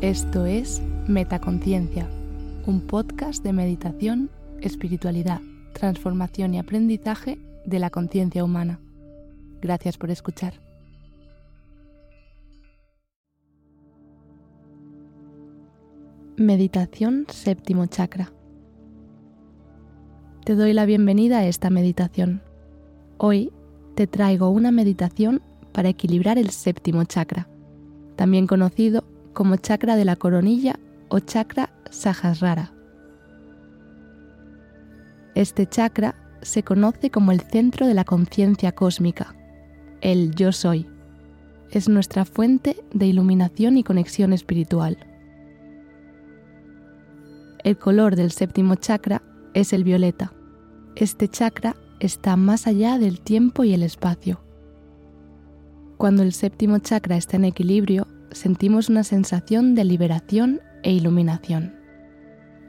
Esto es Metaconciencia, un podcast de meditación, espiritualidad, transformación y aprendizaje de la conciencia humana. Gracias por escuchar. Meditación séptimo chakra. Te doy la bienvenida a esta meditación. Hoy te traigo una meditación para equilibrar el séptimo chakra, también conocido como chakra de la coronilla o chakra Sahasrara. Este chakra se conoce como el centro de la conciencia cósmica, el yo soy. Es nuestra fuente de iluminación y conexión espiritual. El color del séptimo chakra es el violeta. Este chakra está más allá del tiempo y el espacio. Cuando el séptimo chakra está en equilibrio, sentimos una sensación de liberación e iluminación.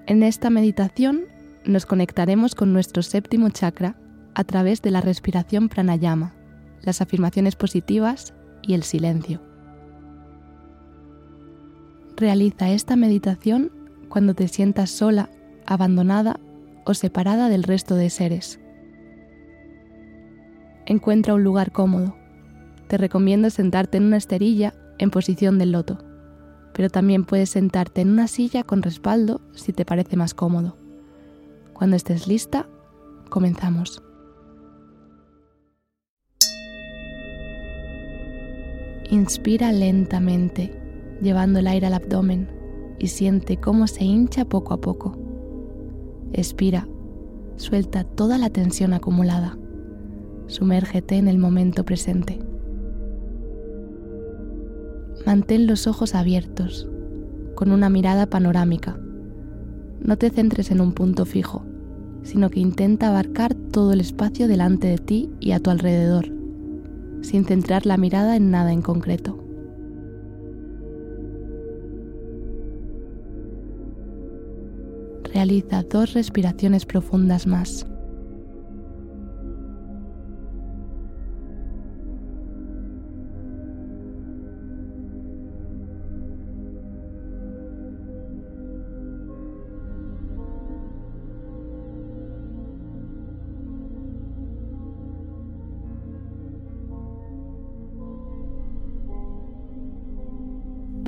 En esta meditación nos conectaremos con nuestro séptimo chakra a través de la respiración pranayama, las afirmaciones positivas y el silencio. Realiza esta meditación cuando te sientas sola, abandonada o separada del resto de seres. Encuentra un lugar cómodo. Te recomiendo sentarte en una esterilla en posición del loto, pero también puedes sentarte en una silla con respaldo si te parece más cómodo. Cuando estés lista, comenzamos. Inspira lentamente, llevando el aire al abdomen y siente cómo se hincha poco a poco. Expira, suelta toda la tensión acumulada. Sumérgete en el momento presente. Mantén los ojos abiertos, con una mirada panorámica. No te centres en un punto fijo, sino que intenta abarcar todo el espacio delante de ti y a tu alrededor, sin centrar la mirada en nada en concreto. Realiza dos respiraciones profundas más.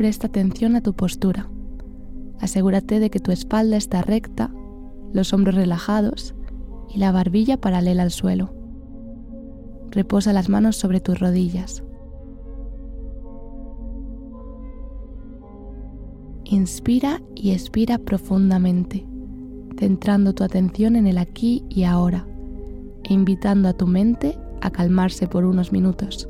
Presta atención a tu postura. Asegúrate de que tu espalda está recta, los hombros relajados y la barbilla paralela al suelo. Reposa las manos sobre tus rodillas. Inspira y expira profundamente, centrando tu atención en el aquí y ahora e invitando a tu mente a calmarse por unos minutos.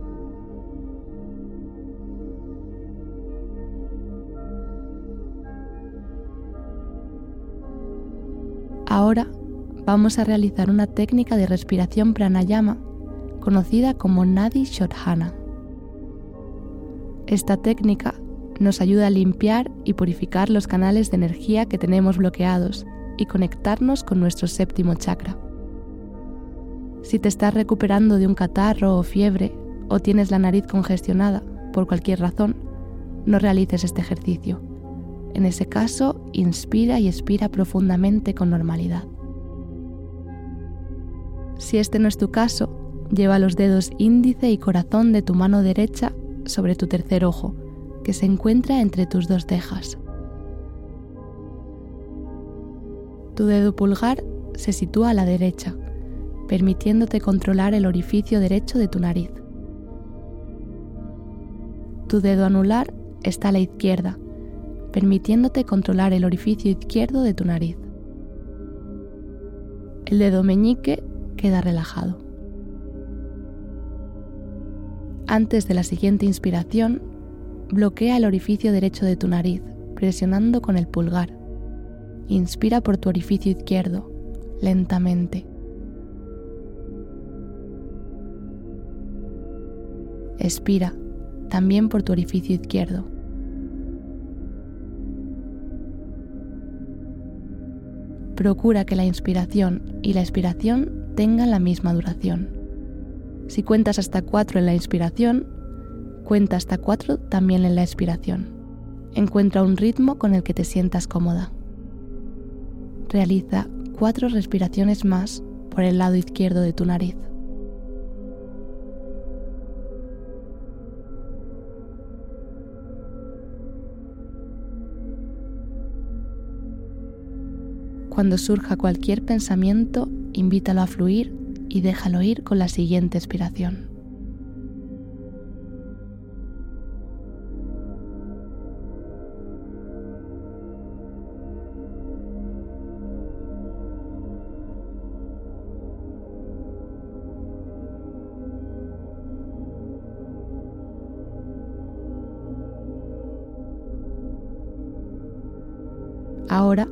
Ahora vamos a realizar una técnica de respiración pranayama conocida como Nadi Shodhana. Esta técnica nos ayuda a limpiar y purificar los canales de energía que tenemos bloqueados y conectarnos con nuestro séptimo chakra. Si te estás recuperando de un catarro o fiebre o tienes la nariz congestionada por cualquier razón, no realices este ejercicio en ese caso, inspira y expira profundamente con normalidad. Si este no es tu caso, lleva los dedos índice y corazón de tu mano derecha sobre tu tercer ojo, que se encuentra entre tus dos cejas. Tu dedo pulgar se sitúa a la derecha, permitiéndote controlar el orificio derecho de tu nariz. Tu dedo anular está a la izquierda, permitiéndote controlar el orificio izquierdo de tu nariz. El dedo meñique queda relajado. Antes de la siguiente inspiración, bloquea el orificio derecho de tu nariz, presionando con el pulgar. Inspira por tu orificio izquierdo, lentamente. Expira, también por tu orificio izquierdo. Procura que la inspiración y la expiración tengan la misma duración. Si cuentas hasta 4 en la inspiración, cuenta hasta 4 también en la expiración. Encuentra un ritmo con el que te sientas cómoda. Realiza cuatro respiraciones más por el lado izquierdo de tu nariz. Cuando surja cualquier pensamiento, invítalo a fluir y déjalo ir con la siguiente expiración. Ahora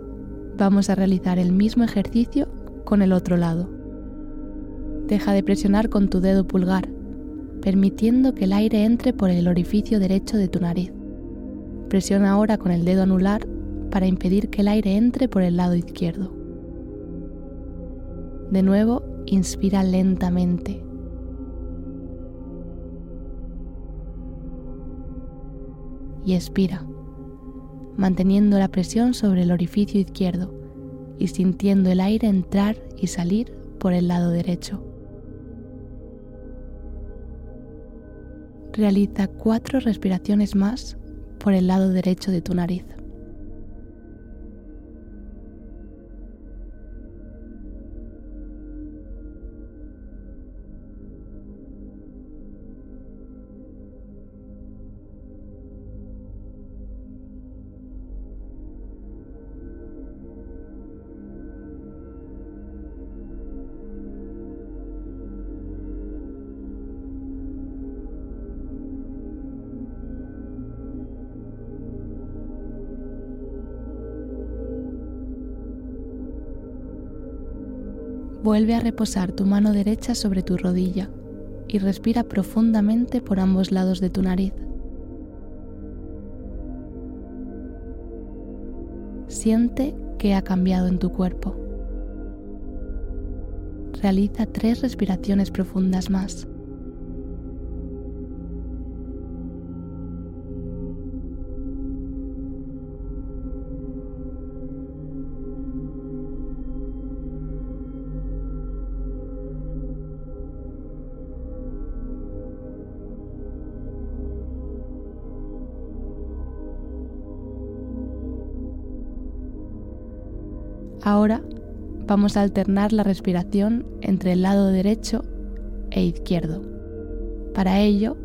vamos a realizar el mismo ejercicio con el otro lado. Deja de presionar con tu dedo pulgar, permitiendo que el aire entre por el orificio derecho de tu nariz. Presiona ahora con el dedo anular para impedir que el aire entre por el lado izquierdo. De nuevo, inspira lentamente. Y expira manteniendo la presión sobre el orificio izquierdo y sintiendo el aire entrar y salir por el lado derecho. Realiza cuatro respiraciones más por el lado derecho de tu nariz. Vuelve a reposar tu mano derecha sobre tu rodilla y respira profundamente por ambos lados de tu nariz. Siente que ha cambiado en tu cuerpo. Realiza tres respiraciones profundas más. Ahora vamos a alternar la respiración entre el lado derecho e izquierdo. Para ello,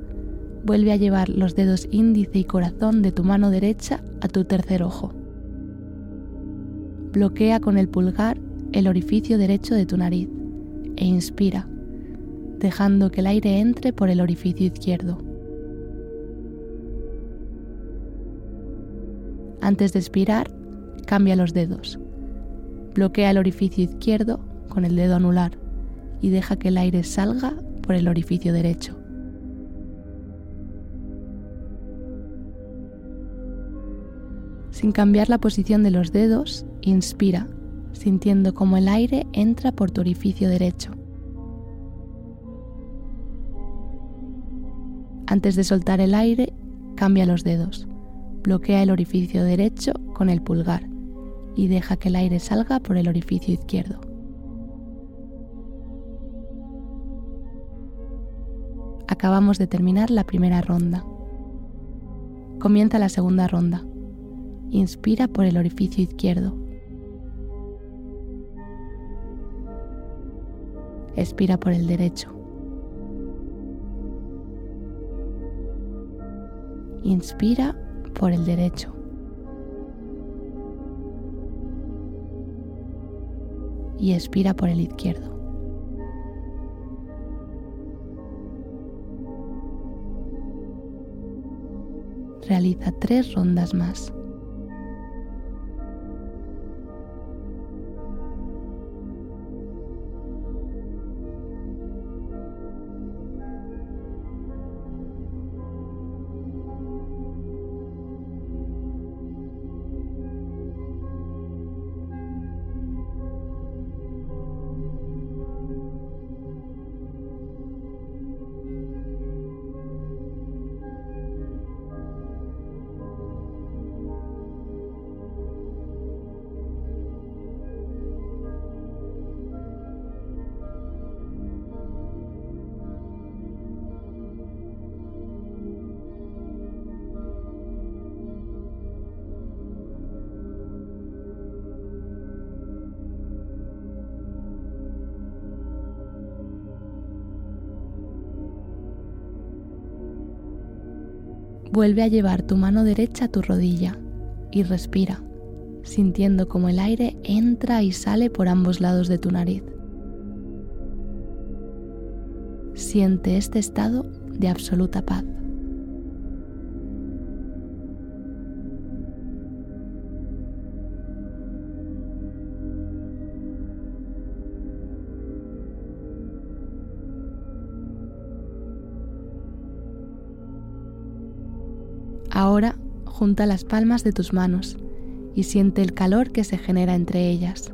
vuelve a llevar los dedos índice y corazón de tu mano derecha a tu tercer ojo. Bloquea con el pulgar el orificio derecho de tu nariz e inspira, dejando que el aire entre por el orificio izquierdo. Antes de expirar, cambia los dedos Bloquea el orificio izquierdo con el dedo anular y deja que el aire salga por el orificio derecho. Sin cambiar la posición de los dedos, inspira, sintiendo como el aire entra por tu orificio derecho. Antes de soltar el aire, cambia los dedos. Bloquea el orificio derecho con el pulgar y deja que el aire salga por el orificio izquierdo. Acabamos de terminar la primera ronda. Comienza la segunda ronda. Inspira por el orificio izquierdo. Expira por el derecho. Inspira por el derecho. Y expira por el izquierdo. Realiza tres rondas más. Vuelve a llevar tu mano derecha a tu rodilla y respira, sintiendo como el aire entra y sale por ambos lados de tu nariz. Siente este estado de absoluta paz. Ahora junta las palmas de tus manos y siente el calor que se genera entre ellas.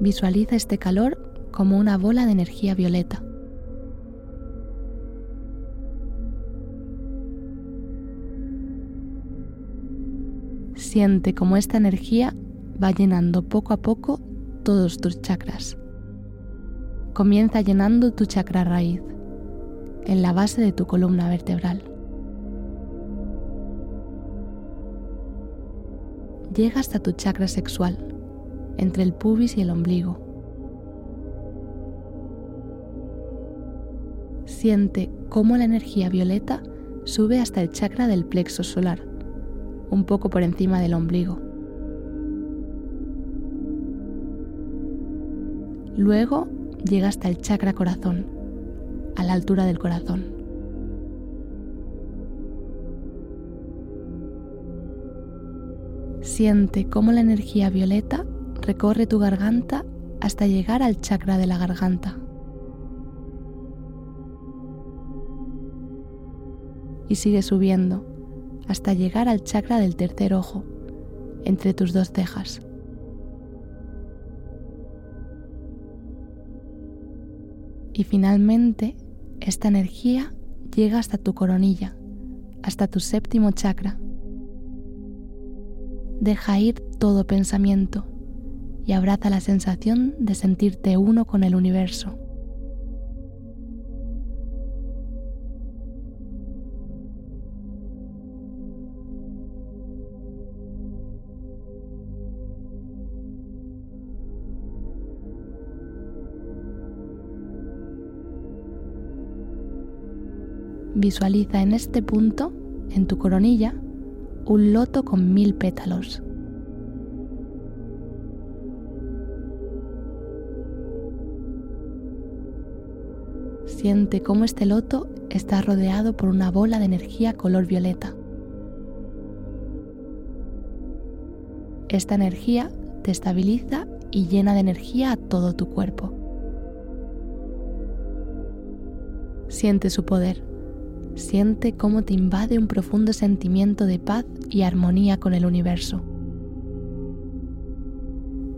Visualiza este calor como una bola de energía violeta. Siente como esta energía va llenando poco a poco todos tus chakras. Comienza llenando tu chakra raíz en la base de tu columna vertebral. Llega hasta tu chakra sexual, entre el pubis y el ombligo. Siente cómo la energía violeta sube hasta el chakra del plexo solar, un poco por encima del ombligo. Luego llega hasta el chakra corazón a la altura del corazón. Siente cómo la energía violeta recorre tu garganta hasta llegar al chakra de la garganta. Y sigue subiendo hasta llegar al chakra del tercer ojo, entre tus dos cejas. Y finalmente esta energía llega hasta tu coronilla, hasta tu séptimo chakra. Deja ir todo pensamiento y abraza la sensación de sentirte uno con el universo. Visualiza en este punto, en tu coronilla, un loto con mil pétalos. Siente cómo este loto está rodeado por una bola de energía color violeta. Esta energía te estabiliza y llena de energía a todo tu cuerpo. Siente su poder siente cómo te invade un profundo sentimiento de paz y armonía con el universo.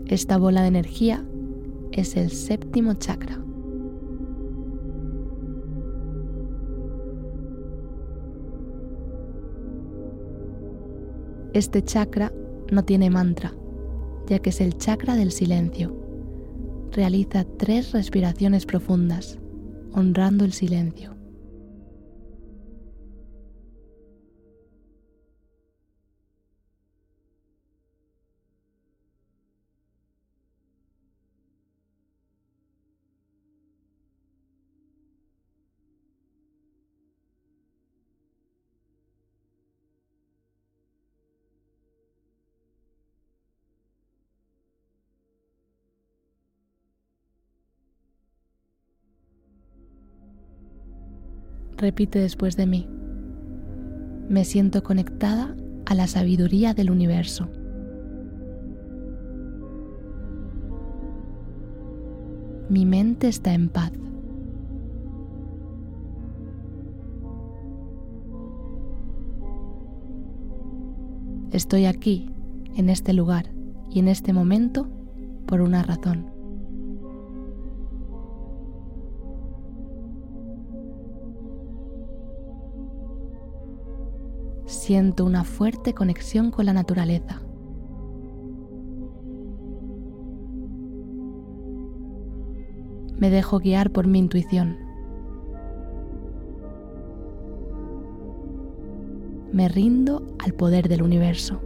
Esta bola de energía es el séptimo chakra. Este chakra no tiene mantra, ya que es el chakra del silencio. Realiza tres respiraciones profundas, honrando el silencio. Repite después de mí. Me siento conectada a la sabiduría del universo. Mi mente está en paz. Estoy aquí, en este lugar y en este momento, por una razón. Siento una fuerte conexión con la naturaleza. Me dejo guiar por mi intuición. Me rindo al poder del universo.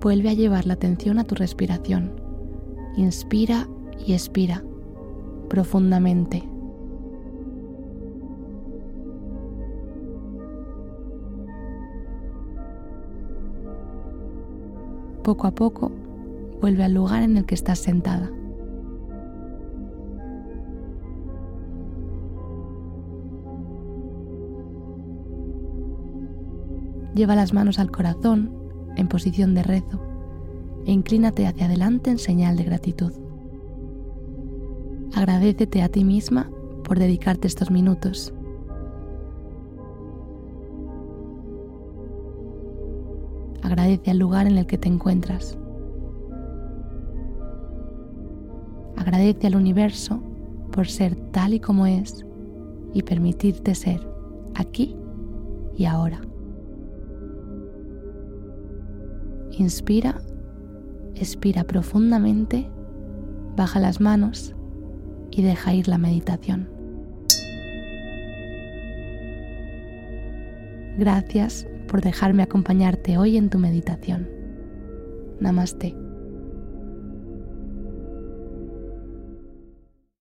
Vuelve a llevar la atención a tu respiración Inspira y expira profundamente. Poco a poco, vuelve al lugar en el que estás sentada. Lleva las manos al corazón en posición de rezo e inclínate hacia adelante en señal de gratitud. Agradecete a ti misma por dedicarte estos minutos. Agradece al lugar en el que te encuentras. Agradece al universo por ser tal y como es y permitirte ser aquí y ahora. Inspira, expira profundamente, baja las manos y deja ir la meditación. Gracias por dejarme acompañarte hoy en tu meditación. Namaste.